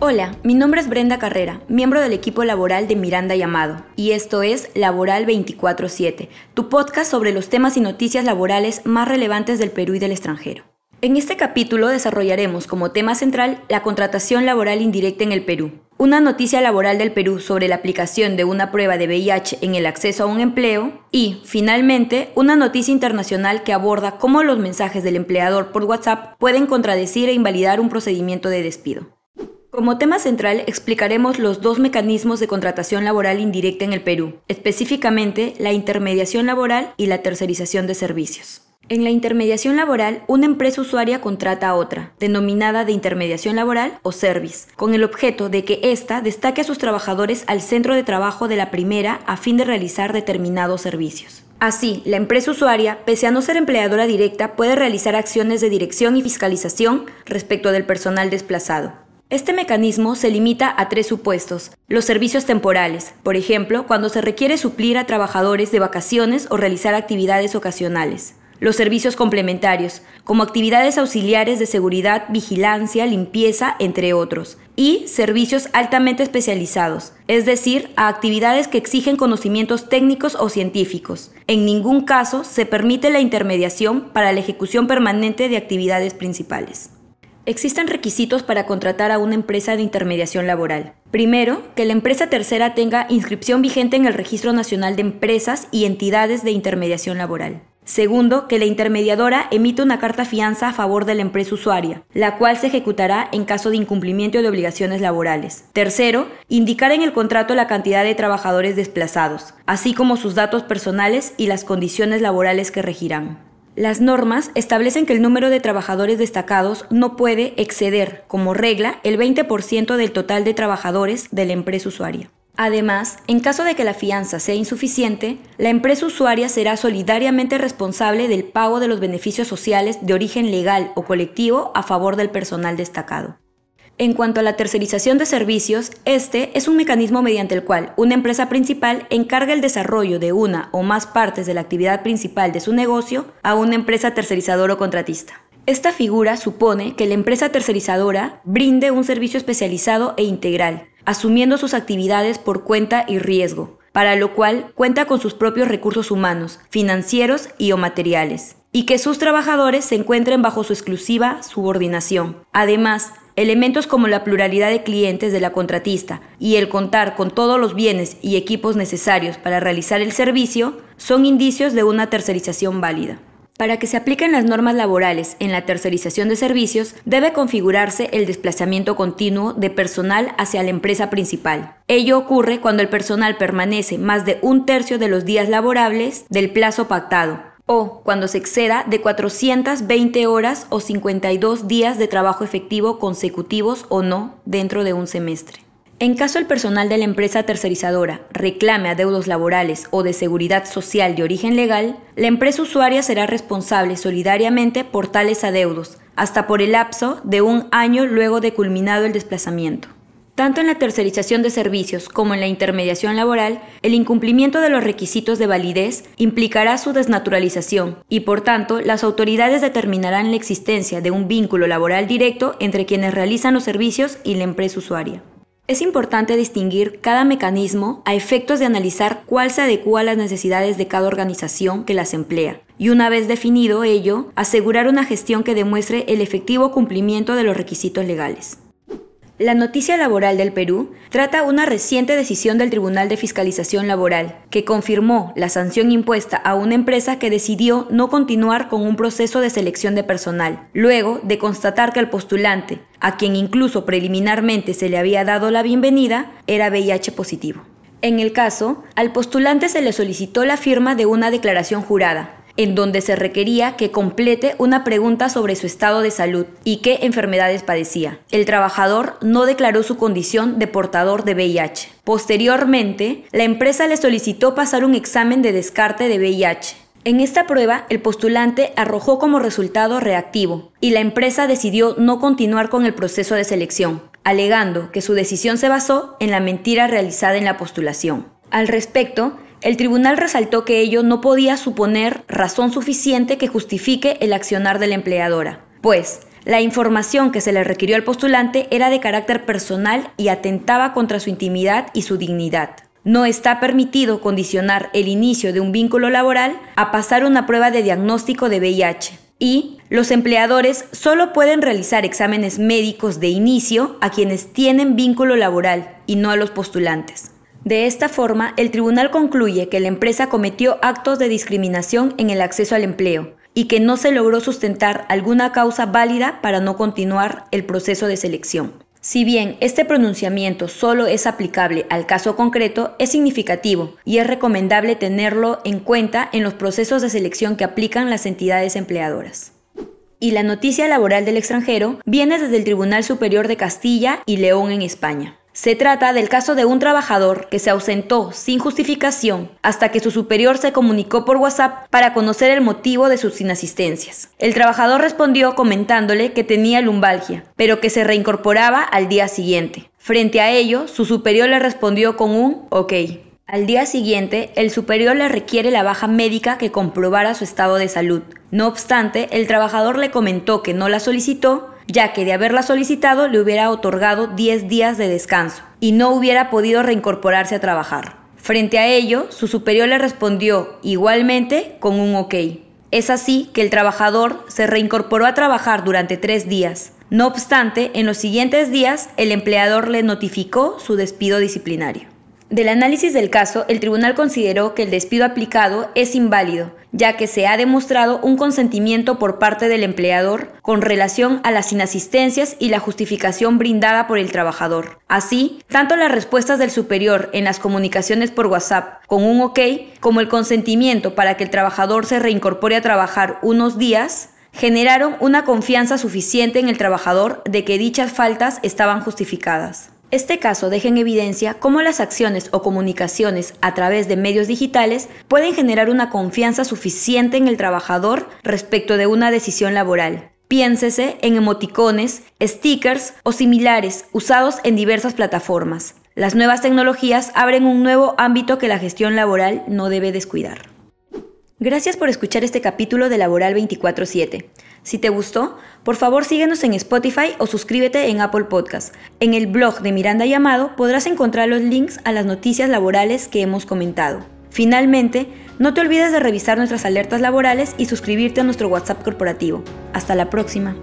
Hola, mi nombre es Brenda Carrera, miembro del equipo laboral de Miranda Llamado, y esto es Laboral 24-7, tu podcast sobre los temas y noticias laborales más relevantes del Perú y del extranjero. En este capítulo desarrollaremos como tema central la contratación laboral indirecta en el Perú, una noticia laboral del Perú sobre la aplicación de una prueba de VIH en el acceso a un empleo y, finalmente, una noticia internacional que aborda cómo los mensajes del empleador por WhatsApp pueden contradecir e invalidar un procedimiento de despido. Como tema central explicaremos los dos mecanismos de contratación laboral indirecta en el Perú, específicamente la intermediación laboral y la tercerización de servicios. En la intermediación laboral, una empresa usuaria contrata a otra, denominada de intermediación laboral o service, con el objeto de que ésta destaque a sus trabajadores al centro de trabajo de la primera a fin de realizar determinados servicios. Así, la empresa usuaria, pese a no ser empleadora directa, puede realizar acciones de dirección y fiscalización respecto del personal desplazado, este mecanismo se limita a tres supuestos. Los servicios temporales, por ejemplo, cuando se requiere suplir a trabajadores de vacaciones o realizar actividades ocasionales. Los servicios complementarios, como actividades auxiliares de seguridad, vigilancia, limpieza, entre otros. Y servicios altamente especializados, es decir, a actividades que exigen conocimientos técnicos o científicos. En ningún caso se permite la intermediación para la ejecución permanente de actividades principales. Existen requisitos para contratar a una empresa de intermediación laboral. Primero, que la empresa tercera tenga inscripción vigente en el Registro Nacional de Empresas y Entidades de Intermediación Laboral. Segundo, que la intermediadora emite una carta fianza a favor de la empresa usuaria, la cual se ejecutará en caso de incumplimiento de obligaciones laborales. Tercero, indicar en el contrato la cantidad de trabajadores desplazados, así como sus datos personales y las condiciones laborales que regirán. Las normas establecen que el número de trabajadores destacados no puede exceder, como regla, el 20% del total de trabajadores de la empresa usuaria. Además, en caso de que la fianza sea insuficiente, la empresa usuaria será solidariamente responsable del pago de los beneficios sociales de origen legal o colectivo a favor del personal destacado. En cuanto a la tercerización de servicios, este es un mecanismo mediante el cual una empresa principal encarga el desarrollo de una o más partes de la actividad principal de su negocio a una empresa tercerizadora o contratista. Esta figura supone que la empresa tercerizadora brinde un servicio especializado e integral, asumiendo sus actividades por cuenta y riesgo, para lo cual cuenta con sus propios recursos humanos, financieros y o materiales, y que sus trabajadores se encuentren bajo su exclusiva subordinación. Además, Elementos como la pluralidad de clientes de la contratista y el contar con todos los bienes y equipos necesarios para realizar el servicio son indicios de una tercerización válida. Para que se apliquen las normas laborales en la tercerización de servicios, debe configurarse el desplazamiento continuo de personal hacia la empresa principal. Ello ocurre cuando el personal permanece más de un tercio de los días laborables del plazo pactado, o cuando se exceda de 420 horas o 52 días de trabajo efectivo consecutivos o no dentro de un semestre. En caso el personal de la empresa tercerizadora reclame adeudos laborales o de seguridad social de origen legal, la empresa usuaria será responsable solidariamente por tales adeudos, hasta por el lapso de un año luego de culminado el desplazamiento. Tanto en la tercerización de servicios como en la intermediación laboral, el incumplimiento de los requisitos de validez implicará su desnaturalización y por tanto las autoridades determinarán la existencia de un vínculo laboral directo entre quienes realizan los servicios y la empresa usuaria. Es importante distinguir cada mecanismo a efectos de analizar cuál se adecua a las necesidades de cada organización que las emplea, y una vez definido ello, asegurar una gestión que demuestre el efectivo cumplimiento de los requisitos legales. La noticia laboral del Perú trata una reciente decisión del Tribunal de Fiscalización Laboral, que confirmó la sanción impuesta a una empresa que decidió no continuar con un proceso de selección de personal, luego de constatar que el postulante, a quien incluso preliminarmente se le había dado la bienvenida, era VIH positivo. En el caso, al postulante se le solicitó la firma de una declaración jurada, en donde se requería que complete una pregunta sobre su estado de salud y qué enfermedades padecía. El trabajador no declaró su condición de portador de VIH. Posteriormente, la empresa le solicitó pasar un examen de descarte de VIH. En esta prueba, el postulante arrojó como resultado reactivo y la empresa decidió no continuar con el proceso de selección, alegando que su decisión se basó en la mentira realizada en la postulación. Al respecto, el tribunal resaltó que ello no podía suponer razón suficiente que justifique el accionar de la empleadora, pues la información que se le requirió al postulante era de carácter personal y atentaba contra su intimidad y su dignidad. No está permitido condicionar el inicio de un vínculo laboral a pasar una prueba de diagnóstico de VIH. Y los empleadores solo pueden realizar exámenes médicos de inicio a quienes tienen vínculo laboral y no a los postulantes. De esta forma, el tribunal concluye que la empresa cometió actos de discriminación en el acceso al empleo y que no se logró sustentar alguna causa válida para no continuar el proceso de selección. Si bien este pronunciamiento solo es aplicable al caso concreto, es significativo y es recomendable tenerlo en cuenta en los procesos de selección que aplican las entidades empleadoras. Y la noticia laboral del extranjero viene desde el Tribunal Superior de Castilla y León en España. Se trata del caso de un trabajador que se ausentó sin justificación hasta que su superior se comunicó por WhatsApp para conocer el motivo de sus inasistencias. El trabajador respondió comentándole que tenía lumbalgia, pero que se reincorporaba al día siguiente. Frente a ello, su superior le respondió con un ok. Al día siguiente, el superior le requiere la baja médica que comprobara su estado de salud. No obstante, el trabajador le comentó que no la solicitó ya que de haberla solicitado le hubiera otorgado 10 días de descanso y no hubiera podido reincorporarse a trabajar. Frente a ello, su superior le respondió igualmente con un ok. Es así que el trabajador se reincorporó a trabajar durante tres días. No obstante, en los siguientes días el empleador le notificó su despido disciplinario. Del análisis del caso, el tribunal consideró que el despido aplicado es inválido, ya que se ha demostrado un consentimiento por parte del empleador con relación a las inasistencias y la justificación brindada por el trabajador. Así, tanto las respuestas del superior en las comunicaciones por WhatsApp con un OK, como el consentimiento para que el trabajador se reincorpore a trabajar unos días, generaron una confianza suficiente en el trabajador de que dichas faltas estaban justificadas. Este caso deja en evidencia cómo las acciones o comunicaciones a través de medios digitales pueden generar una confianza suficiente en el trabajador respecto de una decisión laboral. Piénsese en emoticones, stickers o similares usados en diversas plataformas. Las nuevas tecnologías abren un nuevo ámbito que la gestión laboral no debe descuidar. Gracias por escuchar este capítulo de Laboral 24/7. Si te gustó, por favor síguenos en Spotify o suscríbete en Apple Podcast. En el blog de Miranda Llamado podrás encontrar los links a las noticias laborales que hemos comentado. Finalmente, no te olvides de revisar nuestras alertas laborales y suscribirte a nuestro WhatsApp corporativo. Hasta la próxima.